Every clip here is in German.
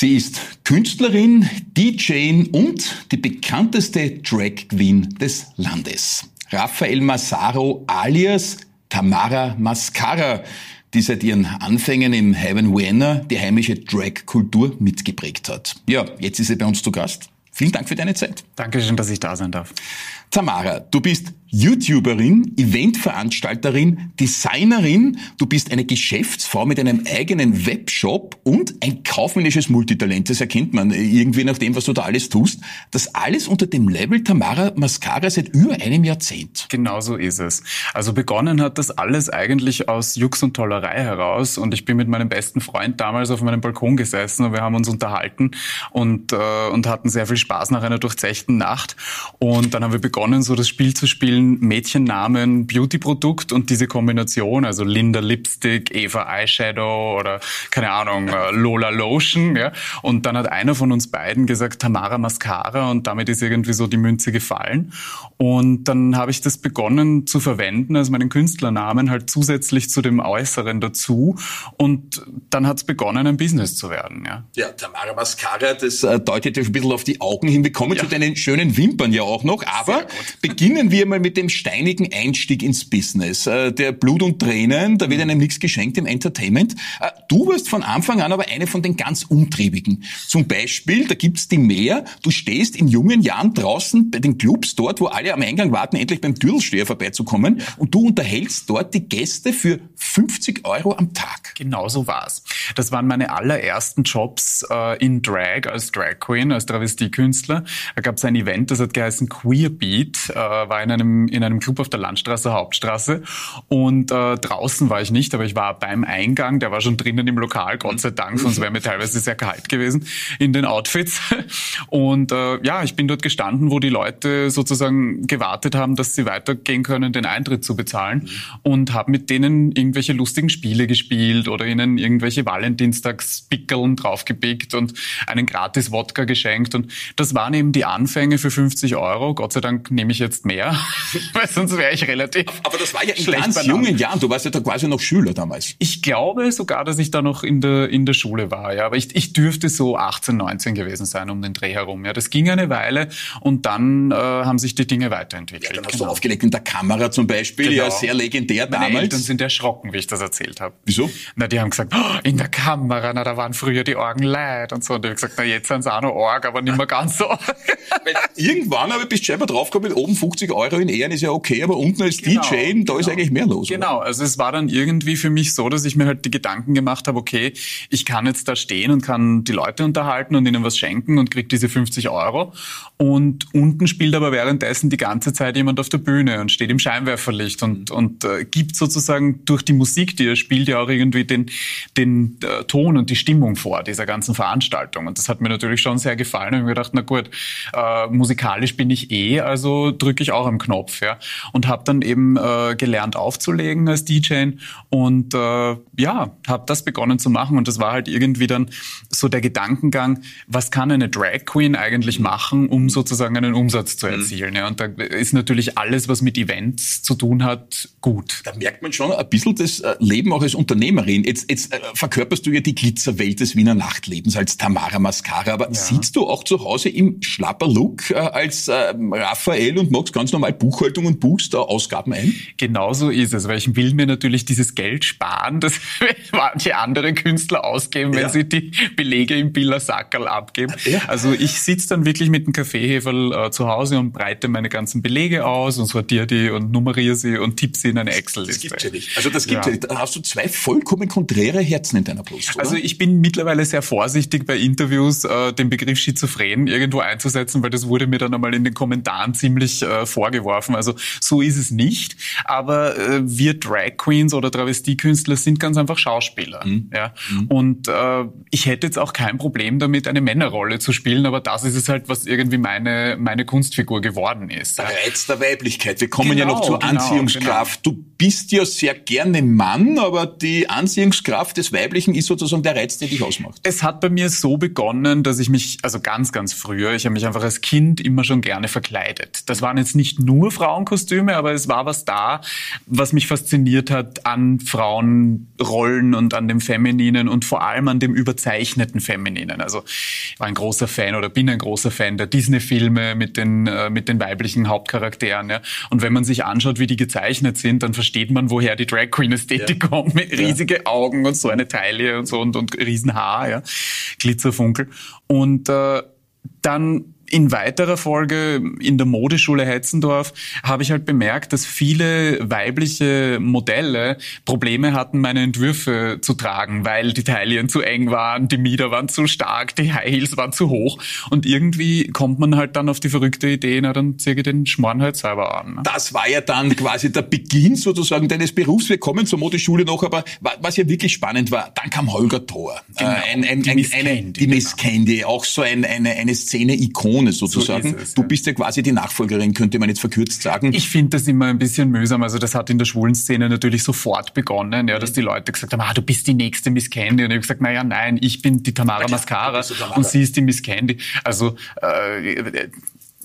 Sie ist Künstlerin, DJ und die bekannteste Drag Queen des Landes. Raphael Massaro alias Tamara Mascara, die seit ihren Anfängen im Heaven Vienna die heimische Drag-Kultur mitgeprägt hat. Ja, jetzt ist sie bei uns zu Gast. Vielen Dank für deine Zeit. Dankeschön, dass ich da sein darf. Tamara, du bist YouTuberin, Eventveranstalterin, Designerin, du bist eine Geschäftsfrau mit einem eigenen Webshop und ein kaufmännisches Multitalent. Das erkennt man irgendwie nach dem, was du da alles tust. Das alles unter dem Label Tamara Mascara seit über einem Jahrzehnt. Genau so ist es. Also begonnen hat das alles eigentlich aus Jux und Tollerei heraus und ich bin mit meinem besten Freund damals auf meinem Balkon gesessen und wir haben uns unterhalten und, äh, und hatten sehr viel Spaß nach einer durchzechten Nacht und dann haben wir begonnen, so das Spiel zu spielen, Mädchennamen Beauty-Produkt und diese Kombination, also Linda Lipstick, Eva Eyeshadow oder keine Ahnung, äh, Lola Lotion. Ja? Und dann hat einer von uns beiden gesagt, Tamara Mascara und damit ist irgendwie so die Münze gefallen. Und dann habe ich das begonnen zu verwenden als meinen Künstlernamen halt zusätzlich zu dem Äußeren dazu. Und dann hat es begonnen, ein Business zu werden. Ja, ja Tamara Mascara, das äh, deutet ja ein bisschen auf die Augen hin. Wir kommen ja. zu deinen schönen Wimpern ja auch noch. Aber beginnen wir mal mit dem steinigen Einstieg ins Business, äh, der Blut und Tränen, da wird einem nichts geschenkt im Entertainment. Äh, du warst von Anfang an aber eine von den ganz Umtriebigen. Zum Beispiel, da gibt's die mehr, du stehst in jungen Jahren draußen bei den Clubs dort, wo alle am Eingang warten, endlich beim Dürrelsteher vorbeizukommen und du unterhältst dort die Gäste für 50 Euro am Tag. Genau so war's. Das waren meine allerersten Jobs äh, in Drag, als Drag Queen, als Travestiekünstler. Da gab's ein Event, das hat geheißen Queer Beat, äh, war in einem in einem Club auf der Landstraße, Hauptstraße. Und äh, draußen war ich nicht, aber ich war beim Eingang, der war schon drinnen im Lokal, Gott sei Dank, sonst wäre mir teilweise sehr kalt gewesen in den Outfits. Und äh, ja, ich bin dort gestanden, wo die Leute sozusagen gewartet haben, dass sie weitergehen können, den Eintritt zu bezahlen. Mhm. Und habe mit denen irgendwelche lustigen Spiele gespielt oder ihnen irgendwelche Valentinstagspickeln draufgepickt und einen gratis Wodka geschenkt. Und das waren eben die Anfänge für 50 Euro. Gott sei Dank nehme ich jetzt mehr. weil sonst wäre ich relativ. Aber das war ja in ganz benannt. jungen Jahren. Du warst ja da quasi noch Schüler damals. Ich glaube sogar, dass ich da noch in der, in der Schule war. Ja, aber ich, ich dürfte so 18, 19 gewesen sein um den Dreh herum. Ja, das ging eine Weile und dann äh, haben sich die Dinge weiterentwickelt. Ja, dann hast genau. du aufgelegt in der Kamera zum Beispiel. Genau. Ja, sehr legendär Meine damals. Eltern sind erschrocken, wie ich das erzählt habe. Wieso? Na, die haben gesagt, oh, in der Kamera, na, da waren früher die Orgen leid und so. Und ich habe gesagt, na, jetzt sind sie auch noch Org, aber nicht mehr ganz so. irgendwann aber bist du selber draufgekommen, oben 50 Euro in Ehren ist ja okay, aber unten als genau, DJ, da genau. ist eigentlich mehr los. Genau, oder? also es war dann irgendwie für mich so, dass ich mir halt die Gedanken gemacht habe, okay, ich kann jetzt da stehen und kann die Leute unterhalten und ihnen was schenken und krieg diese 50 Euro. Und unten spielt aber währenddessen die ganze Zeit jemand auf der Bühne und steht im Scheinwerferlicht und, mhm. und äh, gibt sozusagen durch die Musik, die er spielt, ja auch irgendwie den, den äh, Ton und die Stimmung vor dieser ganzen Veranstaltung. Und das hat mir natürlich schon sehr gefallen. Und ich habe mir gedacht, na gut, äh, musikalisch bin ich eh, also drücke ich auch am Knopf. Ja und habe dann eben äh, gelernt aufzulegen als DJ und äh, ja, habe das begonnen zu machen und das war halt irgendwie dann so der Gedankengang, was kann eine Drag Queen eigentlich machen, um sozusagen einen Umsatz zu mhm. erzielen. Mhm. Ja, und da ist natürlich alles, was mit Events zu tun hat, gut. Da merkt man schon ein bisschen das äh, Leben auch als Unternehmerin. Jetzt, jetzt äh, verkörperst du ja die Glitzerwelt des Wiener Nachtlebens als Tamara Mascara, aber ja. sitzt du auch zu Hause im schlapper Look äh, als Raphael und machst ganz normal Buchhaltung und buchst da Ausgaben ein? Genauso ist es, weil ich will mir natürlich dieses Geld sparen, das manche andere Künstler ausgeben, wenn ja. sie die Belege im Billersackerl abgeben. Ja. Also ich sitze dann wirklich mit dem Kaffeeheferl äh, zu Hause und breite meine ganzen Belege aus und sortiere die und nummeriere sie und tippe sie in eine Excel-Liste. Das gibt's ja nicht. Also das gibt ja. Da hast du zwei vollkommen konträre Herzen in deiner Brust, oder? Also ich bin mittlerweile sehr vorsichtig bei Interviews, äh, den Begriff Schizophren irgendwo einzusetzen, weil das wurde mir dann einmal in den Kommentaren ziemlich äh, vorgeworfen. Also so ist es nicht. Aber äh, wir Drag Queens oder Travestiekünstler sind ganz einfach Schauspieler. Mhm. Ja? Mhm. Und äh, ich hätte jetzt auch kein Problem damit, eine Männerrolle zu spielen, aber das ist es halt, was irgendwie meine, meine Kunstfigur geworden ist. Der Reiz der Weiblichkeit. Wir kommen genau, ja noch zur genau, Anziehungskraft. Genau. Du bist ja sehr gerne Mann, aber die Anziehungskraft des Weiblichen ist sozusagen der Reiz, der dich ausmacht. Es hat bei mir so begonnen, dass ich mich, also ganz, ganz früher, ich habe mich einfach als Kind immer schon gerne verkleidet. Das waren jetzt nicht nur nur Frauenkostüme, aber es war was da, was mich fasziniert hat an Frauenrollen und an dem Femininen und vor allem an dem überzeichneten Femininen. Also ich war ein großer Fan oder bin ein großer Fan der Disney-Filme mit den, äh, mit den weiblichen Hauptcharakteren. Ja. Und wenn man sich anschaut, wie die gezeichnet sind, dann versteht man, woher die Drag Queen-Ästhetik ja. kommt, mit riesige ja. Augen und so eine Taille und so und, und Riesenhaar, ja. Glitzerfunkel. Und äh, dann in weiterer Folge in der Modeschule Hetzendorf habe ich halt bemerkt, dass viele weibliche Modelle Probleme hatten, meine Entwürfe zu tragen, weil die Taillen zu eng waren, die Mieder waren zu stark, die High Heels waren zu hoch. Und irgendwie kommt man halt dann auf die verrückte Idee, na dann ziehe ich den Schmarrn halt selber an. Ne? Das war ja dann quasi der Beginn sozusagen deines Berufs. Wir kommen zur Modeschule noch, aber was ja wirklich spannend war, dann kam Holger Thor. Genau, äh, ein, ein, die Miss Candy. Die Miss genau. Candy, auch so ein, eine, eine Szene-Ikone Ikone sozusagen. So es, du bist ja quasi die Nachfolgerin, könnte man jetzt verkürzt sagen. Ich finde das immer ein bisschen mühsam. Also das hat in der schwulen Szene natürlich sofort begonnen, ja, dass die Leute gesagt haben, ah, du bist die nächste Miss Candy. Und ich habe gesagt, naja, nein, ich bin die Tamara Mascara und sie ist die Miss Candy. Also äh,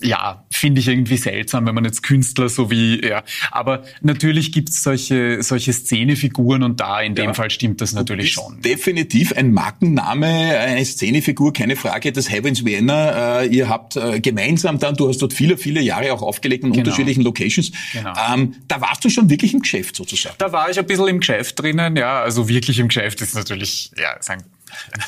ja, finde ich irgendwie seltsam, wenn man jetzt Künstler so wie, ja. Aber natürlich gibt's solche, solche Szenefiguren und da in dem ja. Fall stimmt das natürlich schon. Definitiv ein Markenname, eine Szenefigur, keine Frage, das Heavens Vienna. Äh, ihr habt äh, gemeinsam dann, du hast dort viele, viele Jahre auch aufgelegt in genau. unterschiedlichen Locations. Genau. Ähm, da warst du schon wirklich im Geschäft sozusagen. Da war ich ein bisschen im Geschäft drinnen, ja. Also wirklich im Geschäft ist natürlich, ja, sagen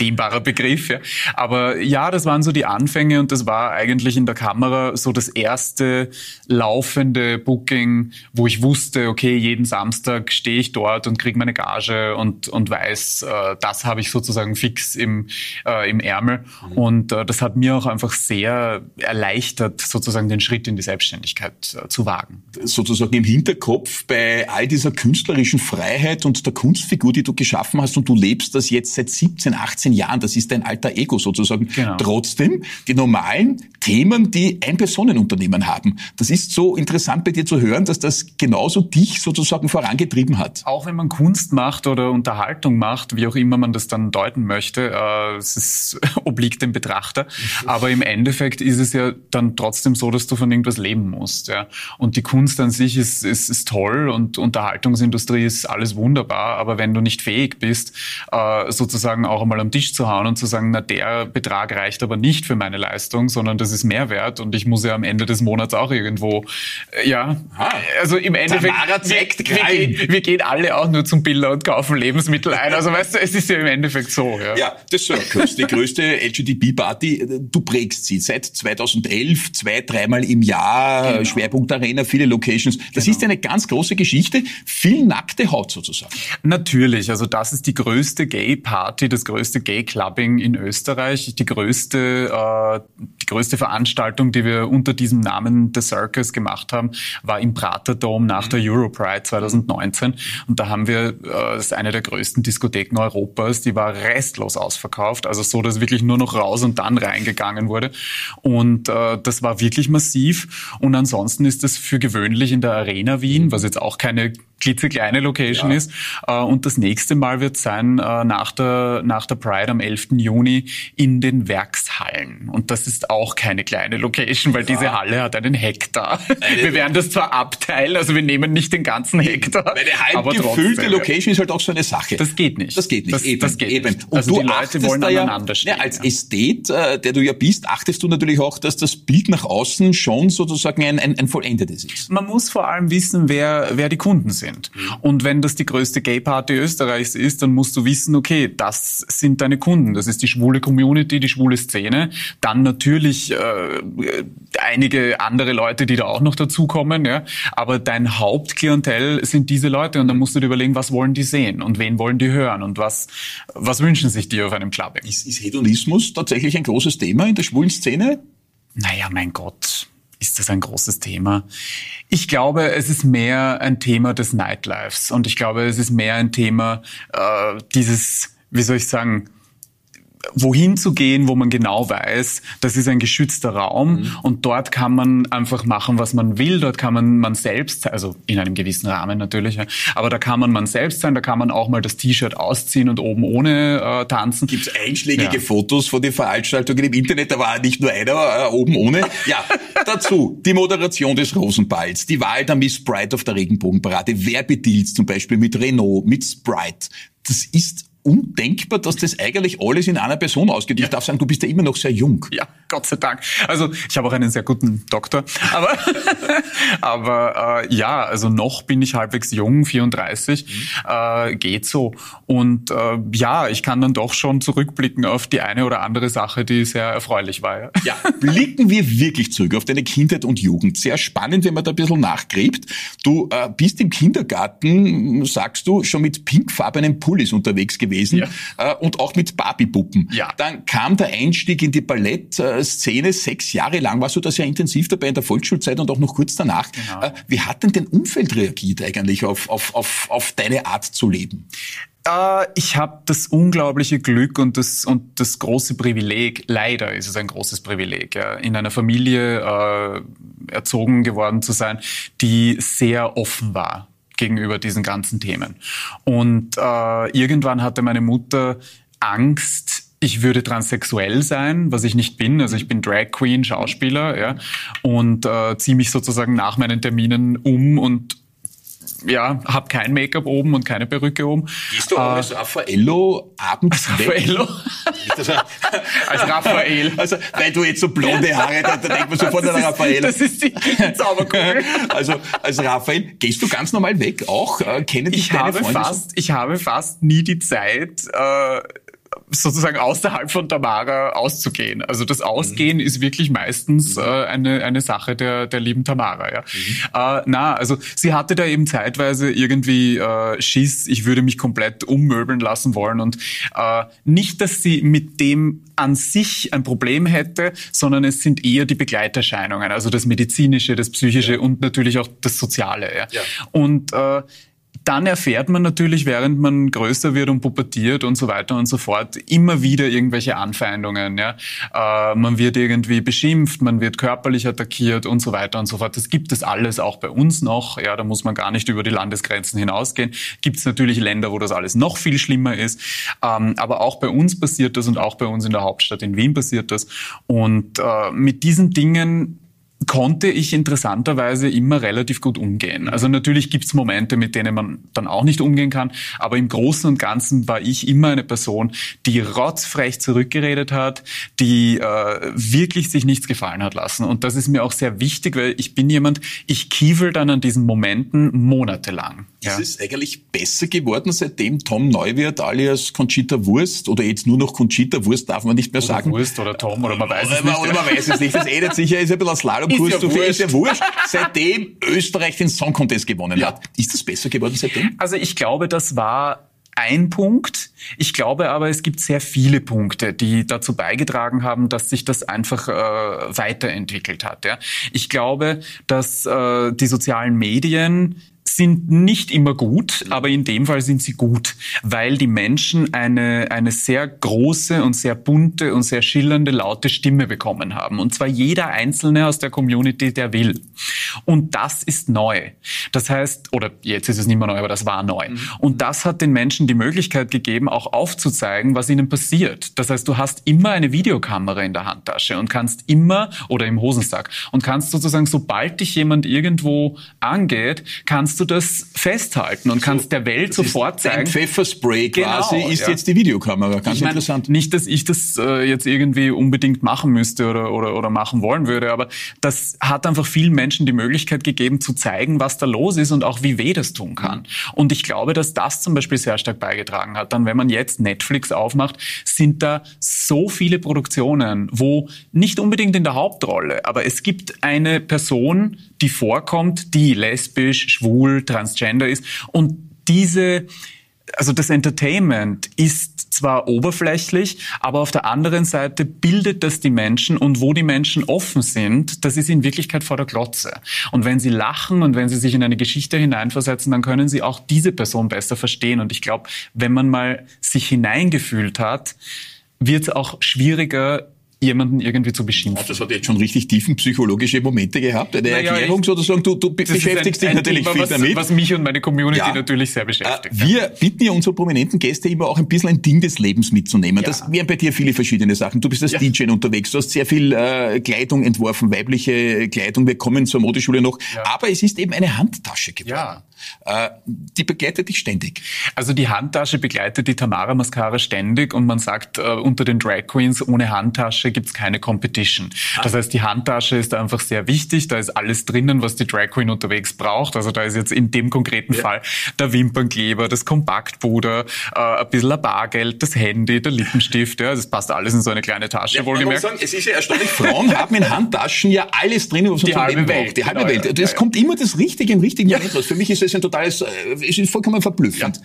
dehnbarer Begriff. Ja. Aber ja, das waren so die Anfänge und das war eigentlich in der Kamera so das erste laufende Booking, wo ich wusste, okay, jeden Samstag stehe ich dort und kriege meine Gage und, und weiß, äh, das habe ich sozusagen fix im, äh, im Ärmel. Mhm. Und äh, das hat mir auch einfach sehr erleichtert, sozusagen den Schritt in die Selbstständigkeit äh, zu wagen. Sozusagen im Hinterkopf bei all dieser künstlerischen Freiheit und der Kunstfigur, die du geschaffen hast und du lebst das jetzt seit 17, 18 Jahren, das ist dein alter Ego sozusagen. Genau. Trotzdem, die normalen Themen, die Ein-Personen-Unternehmen haben. Das ist so interessant bei dir zu hören, dass das genauso dich sozusagen vorangetrieben hat. Auch wenn man Kunst macht oder Unterhaltung macht, wie auch immer man das dann deuten möchte, äh, es ist, obliegt dem Betrachter. Aber im Endeffekt ist es ja dann trotzdem so, dass du von irgendwas leben musst. Ja. Und die Kunst an sich ist, ist, ist toll und Unterhaltungsindustrie ist alles wunderbar. Aber wenn du nicht fähig bist, äh, sozusagen auch einmal am Tisch zu hauen und zu sagen, na der Betrag reicht aber nicht für meine Leistung, sondern das ist Mehrwert und ich muss ja am Ende des Monats auch irgendwo, äh, ja, ah, also im Endeffekt, wir, wir, gehen, wir, gehen, alle auch nur zum Biller und kaufen Lebensmittel ein. Also weißt du, es ist ja im Endeffekt so. Ja, ja das Circus, die größte LGDB-Party, du prägst sie seit 2011, zwei, dreimal im Jahr, genau. Schwerpunkt Arena, viele Locations. Das genau. ist eine ganz große Geschichte, viel nackte Haut sozusagen. Natürlich, also das ist die größte Gay-Party, das größte Gay-Clubbing in Österreich, die größte, äh, die größte Veranstaltung, die wir unter diesem Namen The Circus gemacht haben, war im Prater Dome nach mhm. der Europride 2019. Und da haben wir, äh, das ist eine der größten Diskotheken Europas, die war restlos ausverkauft. Also so, dass wirklich nur noch raus und dann reingegangen wurde. Und äh, das war wirklich massiv. Und ansonsten ist das für gewöhnlich in der Arena Wien, was jetzt auch keine klitzekleine Location ja. ist. Äh, und das nächste Mal wird sein äh, nach der, nach der Pride am 11. Juni in den Werkshallen. Und das ist auch keine kleine Location, weil ja. diese Halle hat einen Hektar. Eine wir werden das zwar abteilen, also wir nehmen nicht den ganzen Hektar. Eine halb gefüllte Location ist halt auch so eine Sache. Das geht nicht. Das geht nicht. Das, eben, das geht eben. Nicht. Und also du die Leute wollen da aneinander stehen. Ja, als Ästhet, äh, der du ja bist, achtest du natürlich auch, dass das Bild nach außen schon sozusagen ein, ein, ein vollendetes ist. Man muss vor allem wissen, wer, wer die Kunden sind sind. Und wenn das die größte Gay-Party Österreichs ist, dann musst du wissen, okay, das sind deine Kunden. Das ist die schwule Community, die schwule Szene. Dann natürlich äh, einige andere Leute, die da auch noch dazukommen. Ja? Aber dein Hauptklientel sind diese Leute und dann musst du dir überlegen, was wollen die sehen und wen wollen die hören und was, was wünschen sich die auf einem Clubbing. Ist, ist Hedonismus tatsächlich ein großes Thema in der schwulen Szene? Naja, mein Gott ist das ein großes Thema? Ich glaube, es ist mehr ein Thema des Nightlifes und ich glaube, es ist mehr ein Thema äh, dieses, wie soll ich sagen, wohin zu gehen, wo man genau weiß, das ist ein geschützter Raum mhm. und dort kann man einfach machen, was man will. Dort kann man man selbst, also in einem gewissen Rahmen natürlich, ja, aber da kann man man selbst sein. Da kann man auch mal das T-Shirt ausziehen und oben ohne äh, tanzen. Gibt's einschlägige ja. Fotos von den Veranstaltungen im Internet? Da war nicht nur einer äh, oben ohne. Ja, dazu die Moderation des Rosenballs, die Wahl der Miss Sprite auf der Regenbogenparade, Werbedeals zum Beispiel mit Renault, mit Sprite. Das ist undenkbar, dass das eigentlich alles in einer Person ausgeht. Ja. Ich darf sagen, du bist ja immer noch sehr jung. Ja, Gott sei Dank. Also ich habe auch einen sehr guten Doktor. Aber, aber äh, ja, also noch bin ich halbwegs jung, 34, mhm. äh, geht so. Und äh, ja, ich kann dann doch schon zurückblicken auf die eine oder andere Sache, die sehr erfreulich war. Ja, ja blicken wir wirklich zurück auf deine Kindheit und Jugend. Sehr spannend, wenn man da ein bisschen nachgräbt. Du äh, bist im Kindergarten, sagst du, schon mit pinkfarbenen Pullis unterwegs gewesen ja. äh, und auch mit Barbiepuppen. Ja. Dann kam der Einstieg in die Ballett- äh, Szene sechs Jahre lang warst du da sehr intensiv dabei in der Volksschulzeit und auch noch kurz danach. Genau. Äh, wie hat denn dein Umfeld reagiert eigentlich auf, auf, auf, auf deine Art zu leben? Äh, ich habe das unglaubliche Glück und das, und das große Privileg, leider ist es ein großes Privileg, in einer Familie äh, erzogen geworden zu sein, die sehr offen war gegenüber diesen ganzen Themen. Und äh, irgendwann hatte meine Mutter Angst, ich würde transsexuell sein, was ich nicht bin. Also ich bin Drag Queen, Schauspieler, ja, und äh, ziehe mich sozusagen nach meinen Terminen um und ja, hab kein Make-up oben und keine Perücke oben. Gehst du auch äh, als Raffaello abends als Raffaello? als Raphael. Also, weil du jetzt so blonde Haare, da, da denkt man sofort an Raphael. Das ist die Zauberkugel. Also, als Raphael, gehst du ganz normal weg auch? Äh, kennen dich ich deine habe Freunde fast, so? Ich habe fast nie die Zeit, äh, sozusagen außerhalb von Tamara auszugehen. Also das Ausgehen mhm. ist wirklich meistens mhm. äh, eine, eine Sache der, der lieben Tamara. Ja. Mhm. Äh, na, also sie hatte da eben zeitweise irgendwie äh, Schiss, ich würde mich komplett ummöbeln lassen wollen und äh, nicht, dass sie mit dem an sich ein Problem hätte, sondern es sind eher die Begleiterscheinungen, also das medizinische, das psychische ja. und natürlich auch das soziale. Ja. ja. Und äh, dann erfährt man natürlich, während man größer wird und pubertiert und so weiter und so fort, immer wieder irgendwelche Anfeindungen. Ja? Äh, man wird irgendwie beschimpft, man wird körperlich attackiert und so weiter und so fort. Das gibt es alles auch bei uns noch. Ja, da muss man gar nicht über die Landesgrenzen hinausgehen. Gibt es natürlich Länder, wo das alles noch viel schlimmer ist. Ähm, aber auch bei uns passiert das und auch bei uns in der Hauptstadt in Wien passiert das. Und äh, mit diesen Dingen konnte ich interessanterweise immer relativ gut umgehen. Also natürlich gibt's Momente, mit denen man dann auch nicht umgehen kann, aber im Großen und Ganzen war ich immer eine Person, die rotzfrech zurückgeredet hat, die äh, wirklich sich nichts gefallen hat lassen. Und das ist mir auch sehr wichtig, weil ich bin jemand, ich kiefel dann an diesen Momenten monatelang. Ja. Ist es eigentlich besser geworden, seitdem Tom Neuwirth alias Conchita Wurst oder jetzt nur noch Conchita Wurst darf man nicht mehr oder sagen. Wurst oder Tom oder man weiß es nicht. Oder man weiß es nicht. Das ändert sich ja, ist ein bisschen ein Slalomkurs. Ja ist ja wurscht. Seitdem Österreich den Song Contest gewonnen ja. hat. Ist das besser geworden seitdem? Also ich glaube, das war ein Punkt. Ich glaube aber, es gibt sehr viele Punkte, die dazu beigetragen haben, dass sich das einfach äh, weiterentwickelt hat. Ja. Ich glaube, dass äh, die sozialen Medien sind nicht immer gut, aber in dem Fall sind sie gut, weil die Menschen eine, eine sehr große und sehr bunte und sehr schillernde, laute Stimme bekommen haben. Und zwar jeder Einzelne aus der Community, der will. Und das ist neu. Das heißt, oder jetzt ist es nicht mehr neu, aber das war neu. Mhm. Und das hat den Menschen die Möglichkeit gegeben, auch aufzuzeigen, was ihnen passiert. Das heißt, du hast immer eine Videokamera in der Handtasche und kannst immer, oder im Hosensack, und kannst sozusagen, sobald dich jemand irgendwo angeht, kannst du das festhalten und so, kannst der Welt sofort zeigen. Ein Pfefferspray quasi genau, ist ja. jetzt die Videokamera. Ganz ich mein, interessant. Nicht, dass ich das äh, jetzt irgendwie unbedingt machen müsste oder, oder, oder machen wollen würde, aber das hat einfach vielen Menschen die Möglichkeit gegeben, zu zeigen, was da los ist und auch wie weh das tun kann. Und ich glaube, dass das zum Beispiel sehr stark beigetragen hat. Dann, wenn man jetzt Netflix aufmacht, sind da so viele Produktionen, wo nicht unbedingt in der Hauptrolle, aber es gibt eine Person, die vorkommt, die lesbisch, schwul, transgender ist. Und diese, also das Entertainment ist zwar oberflächlich, aber auf der anderen Seite bildet das die Menschen und wo die Menschen offen sind, das ist in Wirklichkeit vor der Glotze. Und wenn sie lachen und wenn sie sich in eine Geschichte hineinversetzen, dann können sie auch diese Person besser verstehen. Und ich glaube, wenn man mal sich hineingefühlt hat, wird es auch schwieriger, jemanden irgendwie zu beschimpfen. Das hat jetzt schon richtig tiefen psychologische Momente gehabt. Eine naja, Erklärung sozusagen, du, du beschäftigst ein, dich natürlich Thema, viel was, damit. Was mich und meine Community ja. natürlich sehr beschäftigt. Äh, wir bitten ja unsere prominenten Gäste immer auch ein bisschen ein Ding des Lebens mitzunehmen. Ja. Das wären bei dir viele verschiedene Sachen. Du bist als ja. DJ unterwegs, du hast sehr viel äh, Kleidung entworfen, weibliche Kleidung. Wir kommen zur Modeschule noch. Aber es ist eben eine Handtasche geworden. Ja. Äh, die begleitet dich ständig. Also die Handtasche begleitet die Tamara Mascara ständig und man sagt äh, unter den Drag Queens, ohne Handtasche gibt's keine Competition. Ah. Das heißt, die Handtasche ist einfach sehr wichtig. Da ist alles drinnen, was die Drag Queen unterwegs braucht. Also da ist jetzt in dem konkreten ja. Fall der Wimpernkleber, das Kompaktpuder, äh, ein bisschen ein Bargeld, das Handy, der Lippenstift. Ja, das passt alles in so eine kleine Tasche. Ja, wohlgemerkt. Sagen, es ist ja erstaunlich, Frauen haben in Handtaschen ja alles drinnen, was man die halbe Welt, braucht. Die halbe genau, Welt. Es ja, kommt immer das Richtige im richtigen Moment raus. Für mich ist es ein totales, äh, es ist vollkommen verblüffend. Ja.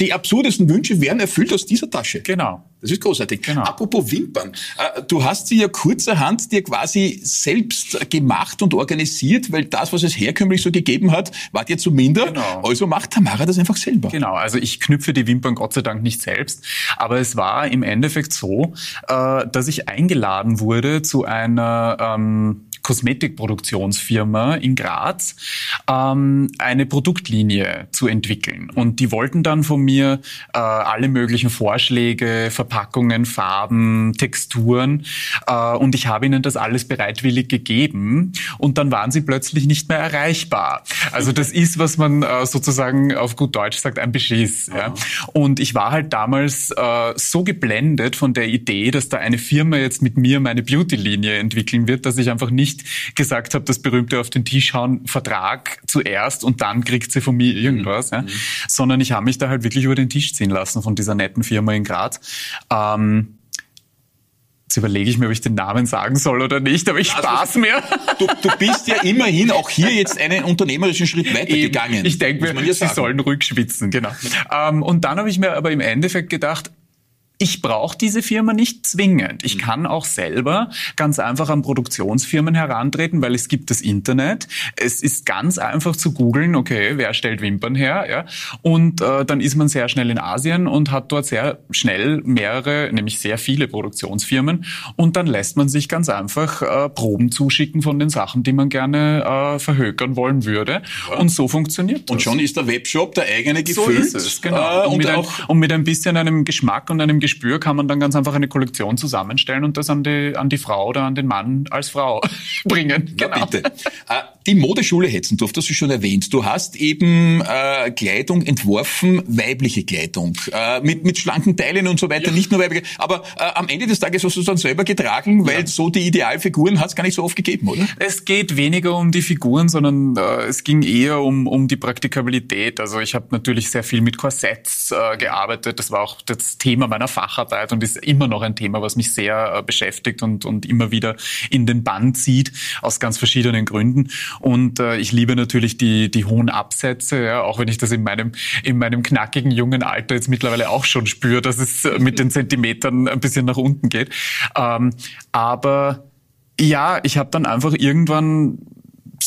Die absurdesten Wünsche werden erfüllt aus dieser Tasche. Genau. Das ist großartig. Genau. Apropos Wimpern. Äh, du hast sie ja kurzerhand dir quasi selbst gemacht und organisiert, weil das, was es herkömmlich so gegeben hat, war dir zu minder. Genau. Also macht Tamara das einfach selber. Genau. Also ich knüpfe die Wimpern Gott sei Dank nicht selbst. Aber es war im Endeffekt so, äh, dass ich eingeladen wurde zu einer ähm, Kosmetikproduktionsfirma in Graz ähm, eine Produktlinie zu entwickeln. Und die wollten dann von mir äh, alle möglichen Vorschläge, Verpackungen, Farben, Texturen. Äh, und ich habe ihnen das alles bereitwillig gegeben. Und dann waren sie plötzlich nicht mehr erreichbar. Also das ist, was man äh, sozusagen auf gut Deutsch sagt, ein Beschiss. Ja. Und ich war halt damals äh, so geblendet von der Idee, dass da eine Firma jetzt mit mir meine Beauty-Linie entwickeln wird, dass ich einfach nicht nicht gesagt habe, das berühmte auf den Tisch hauen, Vertrag zuerst und dann kriegt sie von mir irgendwas, mhm. ja, sondern ich habe mich da halt wirklich über den Tisch ziehen lassen von dieser netten Firma in Graz. Ähm, Jetzt überlege ich mir, ob ich den Namen sagen soll oder nicht, aber ich also, spaß mir. Du, du bist ja immerhin auch hier jetzt einen unternehmerischen Schritt weitergegangen. Ich denke mir, sie sollen rückschwitzen, genau. Ähm, und dann habe ich mir aber im Endeffekt gedacht, ich brauche diese Firma nicht zwingend. Ich mhm. kann auch selber ganz einfach an Produktionsfirmen herantreten, weil es gibt das Internet. Es ist ganz einfach zu googeln, okay, wer stellt Wimpern her? Ja? Und äh, dann ist man sehr schnell in Asien und hat dort sehr schnell mehrere, nämlich sehr viele Produktionsfirmen. Und dann lässt man sich ganz einfach äh, Proben zuschicken von den Sachen, die man gerne äh, verhökern wollen würde. Ja. Und so funktioniert das. Und schon ist der Webshop der eigene gefüllt. So ist es, genau. Äh, und, und, mit ein, und mit ein bisschen einem Geschmack und einem Gespür kann man dann ganz einfach eine Kollektion zusammenstellen und das an die, an die Frau oder an den Mann als Frau bringen. Genau. Na bitte. Die Modeschule Hetzendorf, das hast du schon erwähnt. Du hast eben äh, Kleidung entworfen, weibliche Kleidung, äh, mit, mit schlanken Teilen und so weiter, ja. nicht nur weibliche. Aber äh, am Ende des Tages hast du es dann selber getragen, weil ja. so die Idealfiguren hat es gar nicht so oft gegeben, oder? Es geht weniger um die Figuren, sondern äh, es ging eher um, um die Praktikabilität. Also ich habe natürlich sehr viel mit Korsetts äh, gearbeitet. Das war auch das Thema meiner Facharbeit und ist immer noch ein Thema, was mich sehr äh, beschäftigt und, und immer wieder in den Bann zieht, aus ganz verschiedenen Gründen. Und äh, ich liebe natürlich die, die hohen Absätze, ja, auch wenn ich das in meinem, in meinem knackigen jungen Alter jetzt mittlerweile auch schon spüre, dass es mit den Zentimetern ein bisschen nach unten geht. Ähm, aber ja, ich habe dann einfach irgendwann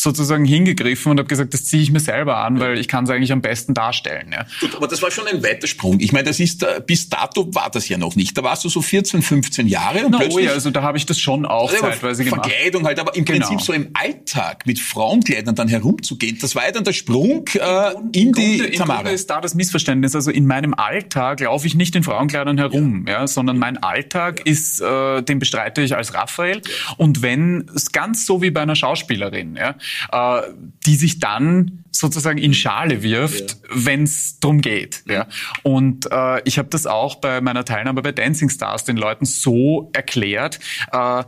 sozusagen hingegriffen und habe gesagt, das ziehe ich mir selber an, weil ich kann es eigentlich am besten darstellen. Ja. Gut, aber das war schon ein weiter Sprung. Ich meine, das ist äh, bis dato war das ja noch nicht. Da warst du so 14, 15 Jahre und no, plötzlich. Oh ja, also da habe ich das schon auch also zeitweise gemacht. Verkleidung halt, aber im genau. Prinzip so im Alltag mit Frauenkleidern dann herumzugehen, das war ja dann der Sprung äh, in die Grunde, Tamara. Im Grunde ist da das Missverständnis. Also in meinem Alltag laufe ich nicht in Frauenkleidern herum, ja, ja sondern mein Alltag ja. ist, äh, den bestreite ich als Raphael. Ja. Und wenn es ganz so wie bei einer Schauspielerin, ja, äh, die sich dann sozusagen in Schale wirft, ja. wenn es drum geht. Ja. Und äh, ich habe das auch bei meiner Teilnahme bei Dancing Stars den Leuten so erklärt, äh,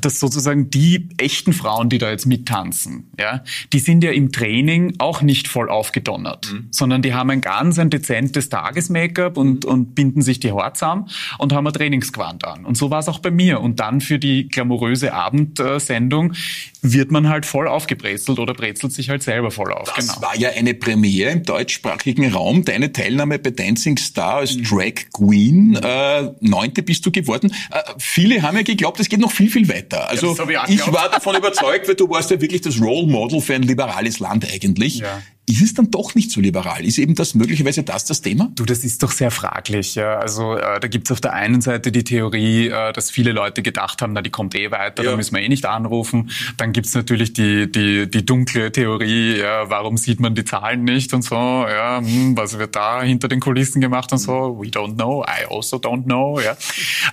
dass sozusagen die echten Frauen, die da jetzt mittanzen, ja, die sind ja im Training auch nicht voll aufgedonnert, mhm. sondern die haben ein ganz ein dezentes Tages-Make-up und, mhm. und binden sich die Haare zusammen und haben ein Trainingsquant an. Und so war es auch bei mir. Und dann für die glamouröse Abendsendung wird man halt voll aufgebrezelt oder brezelt sich halt selber voll auf. Das genau. war ja eine Premiere im deutschsprachigen Raum. Deine Teilnahme bei Dancing Star als mhm. Drag Queen. Äh, neunte bist du geworden. Äh, viele haben ja geglaubt, es geht noch viel, viel weiter. Also ja, ich, ich war davon überzeugt, weil du warst ja wirklich das Role Model für ein liberales Land eigentlich. Ja. Ist es dann doch nicht so liberal? Ist eben das möglicherweise das das Thema? Du, das ist doch sehr fraglich. Ja. Also äh, da gibt's auf der einen Seite die Theorie, äh, dass viele Leute gedacht haben, na die kommt eh weiter, ja. da müssen wir eh nicht anrufen. Dann gibt's natürlich die, die, die dunkle Theorie, ja, warum sieht man die Zahlen nicht und so, ja, hm, was wird da hinter den Kulissen gemacht und so. We don't know, I also don't know. Ja,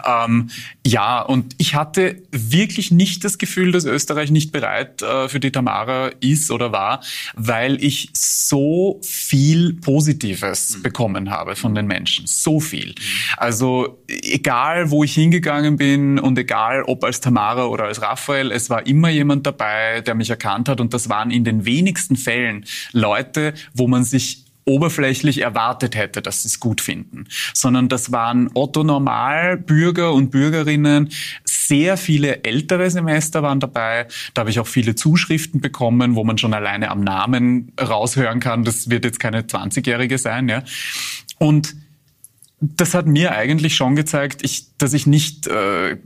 ähm, ja und ich hatte wirklich nicht das Gefühl, dass Österreich nicht bereit äh, für die Tamara ist oder war, weil ich so viel Positives mhm. bekommen habe von den Menschen. So viel. Mhm. Also egal, wo ich hingegangen bin und egal, ob als Tamara oder als Raphael, es war immer jemand dabei, der mich erkannt hat. Und das waren in den wenigsten Fällen Leute, wo man sich oberflächlich erwartet hätte, dass sie es gut finden, sondern das waren Otto Normal Bürger und Bürgerinnen. Sehr viele ältere Semester waren dabei. Da habe ich auch viele Zuschriften bekommen, wo man schon alleine am Namen raushören kann, das wird jetzt keine 20-Jährige sein, ja. Und das hat mir eigentlich schon gezeigt, ich, dass ich nicht äh,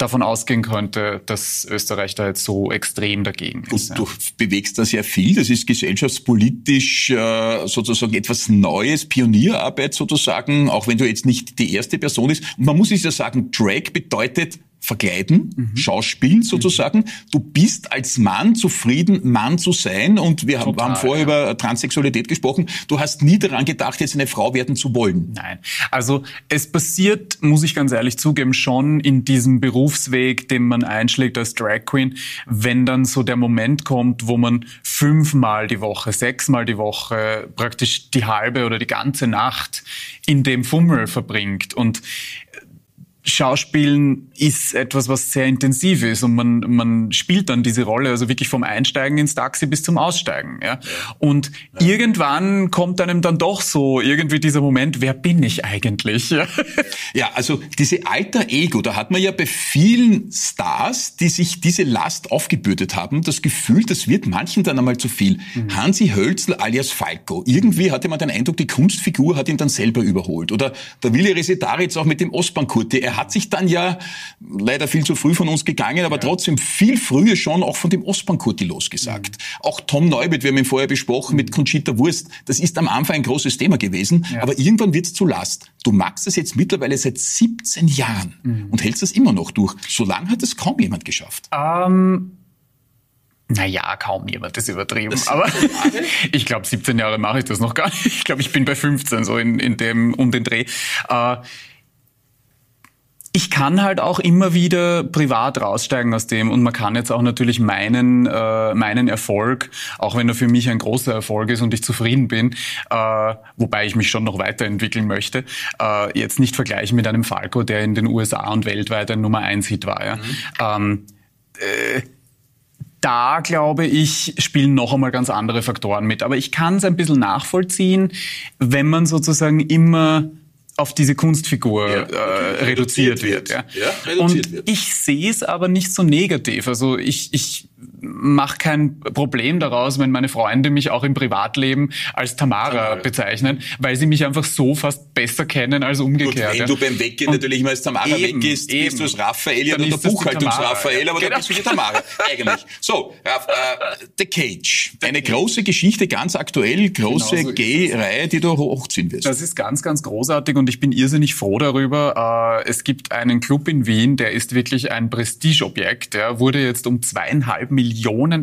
davon ausgehen könnte, dass Österreich da jetzt so extrem dagegen ist. Und du bewegst da sehr viel. Das ist gesellschaftspolitisch äh, sozusagen etwas Neues, Pionierarbeit sozusagen, auch wenn du jetzt nicht die erste Person bist. Und man muss es ja sagen, Drag bedeutet verkleiden, mhm. schauspielen sozusagen. Du bist als Mann zufrieden, Mann zu sein. Und wir Total, haben vorher ja. über Transsexualität gesprochen. Du hast nie daran gedacht, jetzt eine Frau werden zu wollen. Nein. Also es passiert, muss ich ganz ehrlich zugeben, schon in diesem Berufsweg, den man einschlägt als Drag Queen, wenn dann so der Moment kommt, wo man fünfmal die Woche, sechsmal die Woche praktisch die halbe oder die ganze Nacht in dem Fummel verbringt. Und Schauspielen ist etwas, was sehr intensiv ist und man, man spielt dann diese Rolle, also wirklich vom Einsteigen ins Taxi bis zum Aussteigen. Ja? Und ja. irgendwann kommt einem dann doch so irgendwie dieser Moment, wer bin ich eigentlich? Ja, ja also diese alter Ego, da hat man ja bei vielen Stars, die sich diese Last aufgebürdet haben, das Gefühl, das wird manchen dann einmal zu viel. Mhm. Hansi Hölzl alias Falco. Irgendwie hatte man den Eindruck, die Kunstfigur hat ihn dann selber überholt. Oder der Willi Resetaritz auch mit dem Ostbankurt, er hat sich dann ja leider viel zu früh von uns gegangen, aber ja. trotzdem viel früher schon auch von dem Ostbankurti losgesagt. Mhm. Auch Tom Neubert, wir haben ihn vorher besprochen, mit Conchita Wurst, das ist am Anfang ein großes Thema gewesen, ja. aber irgendwann wird es zu Last. Du magst das jetzt mittlerweile seit 17 Jahren mhm. und hältst das immer noch durch. So lange hat es kaum jemand geschafft. Ähm naja, kaum jemand, das ist übertrieben. Das aber ich glaube, 17 Jahre mache ich das noch gar nicht. Ich glaube, ich bin bei 15, so in, in dem, um den Dreh. Äh, ich kann halt auch immer wieder privat raussteigen aus dem und man kann jetzt auch natürlich meinen äh, meinen Erfolg, auch wenn er für mich ein großer Erfolg ist und ich zufrieden bin, äh, wobei ich mich schon noch weiterentwickeln möchte, äh, jetzt nicht vergleichen mit einem Falco, der in den USA und weltweit ein Nummer eins Hit war. Ja. Mhm. Ähm, äh, da glaube ich, spielen noch einmal ganz andere Faktoren mit. Aber ich kann es ein bisschen nachvollziehen, wenn man sozusagen immer auf diese Kunstfigur ja, äh, reduziert, reduziert, wird. Ja. ja reduziert und wird. ich sehe es aber nicht so negativ. Also ich, ich mache kein Problem daraus, wenn meine Freunde mich auch im Privatleben als Tamara, Tamara. bezeichnen, weil sie mich einfach so fast besser kennen als umgekehrt. Gut, wenn du beim Weggehen natürlich immer als Tamara eben, weggehst, eben. bist du als Raphael oder Buchhaltungs-Raphael, aber genau. dann bist du die Tamara, eigentlich. So, äh, The Cage. Eine große Geschichte, ganz aktuell, große genau so Gay-Reihe, die du hochziehen wirst. Das ist ganz, ganz großartig und ich bin irrsinnig froh darüber. Äh, es gibt einen Club in Wien, der ist wirklich ein Prestigeobjekt. Der wurde jetzt um zweieinhalb Millionen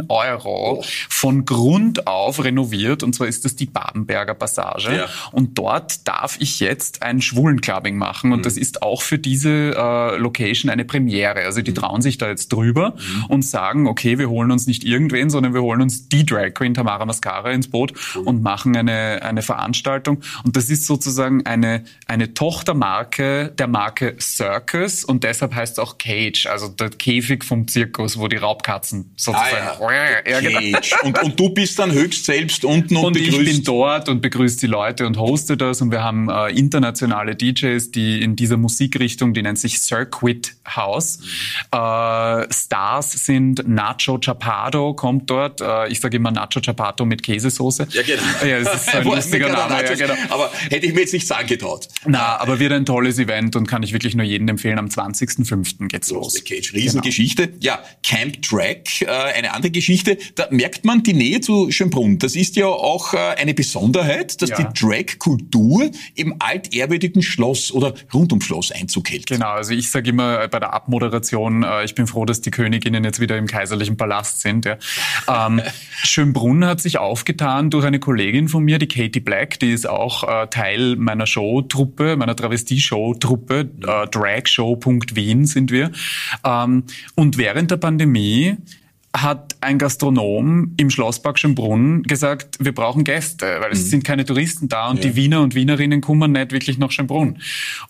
Euro von Grund auf renoviert. Und zwar ist das die Babenberger Passage. Ja. Und dort darf ich jetzt ein Schwulenclubbing machen. Und mhm. das ist auch für diese äh, Location eine Premiere. Also die mhm. trauen sich da jetzt drüber mhm. und sagen, okay, wir holen uns nicht irgendwen, sondern wir holen uns die Drag Queen Tamara Mascara ins Boot und machen eine, eine Veranstaltung. Und das ist sozusagen eine, eine Tochtermarke der Marke Circus und deshalb heißt es auch Cage, also der Käfig vom Zirkus, wo die Raubkatzen sozusagen. Ah, ja. Genau. Cage. Und, und du bist dann höchst selbst unten und, und begrüßt. ich bin dort und begrüße die Leute und hoste das und wir haben äh, internationale DJs, die in dieser Musikrichtung, die nennt sich Circuit House. Mhm. Äh, Stars sind Nacho Chapato, kommt dort. Äh, ich sage immer Nacho Chapato mit Käsesoße. Ja, genau. Ja, das ist so ein lustiger Name. Ja, genau. Aber hätte ich mir jetzt nicht sagen getraut. Na, aber wird ein tolles Event und kann ich wirklich nur jedem empfehlen. Am 20.05. geht's los. los. Cage, Riesengeschichte. Genau. Ja, Camp Track, äh, eine andere Geschichte. Da merkt man die Nähe zu Schönbrunn. Das ist ja auch äh, eine Besonderheit, dass ja. die Drag-Kultur im altehrwürdigen Schloss oder rund ums Schloss Einzug hält. Genau, also ich sage immer bei der Abmoderation, äh, ich bin froh, dass die Königinnen jetzt wieder im kaiserlichen Palast sind. Ja. Ähm, Schönbrunn hat sich aufgetan durch eine Kollegin von mir, die Katie Black, die ist auch äh, Teil meiner Show-Truppe, meiner Travestie-Show-Truppe, äh, dragshow.wien sind wir. Ähm, und während der Pandemie hat ein Gastronom im Schlosspark Schönbrunn gesagt, wir brauchen Gäste, weil es mhm. sind keine Touristen da und ja. die Wiener und Wienerinnen kommen nicht wirklich nach Schönbrunn.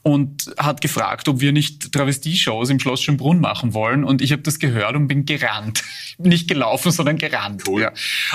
Und hat gefragt, ob wir nicht Travestie-Shows im Schloss Schönbrunn machen wollen. Und ich habe das gehört und bin gerannt. Nicht gelaufen, sondern gerannt. Cool. Ja.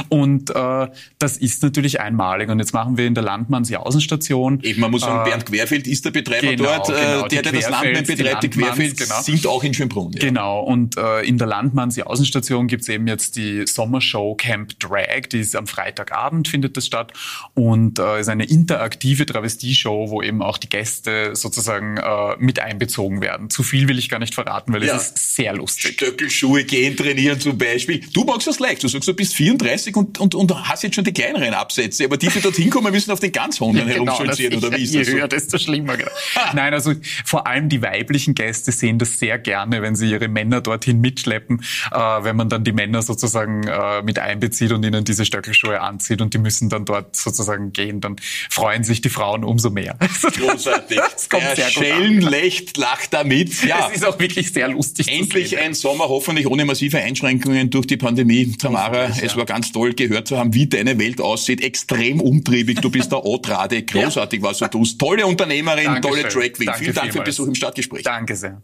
Und äh, das ist natürlich einmalig. Und jetzt machen wir in der Landmanns-Jausenstation. Eben, man muss sagen, äh, Bernd Querfeld ist der Betreiber genau, dort. Äh, genau, der, der das Landmann betreibt, die, die Querfeld, genau. sind auch in Schönbrunn. Ja. Genau. Und äh, in der Landmanns-Jausenstation gibt es eben jetzt die Sommershow Camp Drag, die ist am Freitagabend, findet das statt und äh, ist eine interaktive Travestie-Show, wo eben auch die Gäste sozusagen äh, mit einbezogen werden. Zu viel will ich gar nicht verraten, weil ja. es ist sehr lustig. Stöckelschuhe gehen trainieren zum Beispiel. Du magst das leicht, du sagst, du bist 34 und, und, und hast jetzt schon die kleineren Absätze, aber die, die dorthin kommen, müssen auf den ganz hohen ja, genau, oder wie ist das? Je höher, desto schlimmer. Genau. Nein, also vor allem die weiblichen Gäste sehen das sehr gerne, wenn sie ihre Männer dorthin mitschleppen, äh, wenn man dann die Männer sozusagen äh, mit einbezieht und ihnen diese Stöckelschuhe anzieht und die müssen dann dort sozusagen gehen, dann freuen sich die Frauen umso mehr. Großartig. Das kommt Der sehr Schellen lächt, lacht damit. Ja. Es ist auch wirklich sehr lustig. Endlich ein Sommer, hoffentlich ohne massive Einschränkungen durch die Pandemie. Tamara, weiß, es war ganz toll gehört zu haben, wie deine Welt aussieht. Extrem umtriebig. Du bist der Otrade. Großartig, was du tust. Tolle Unternehmerin, Dankeschön. tolle Track Vielen Dank für den Besuch im Stadtgespräch. Danke sehr.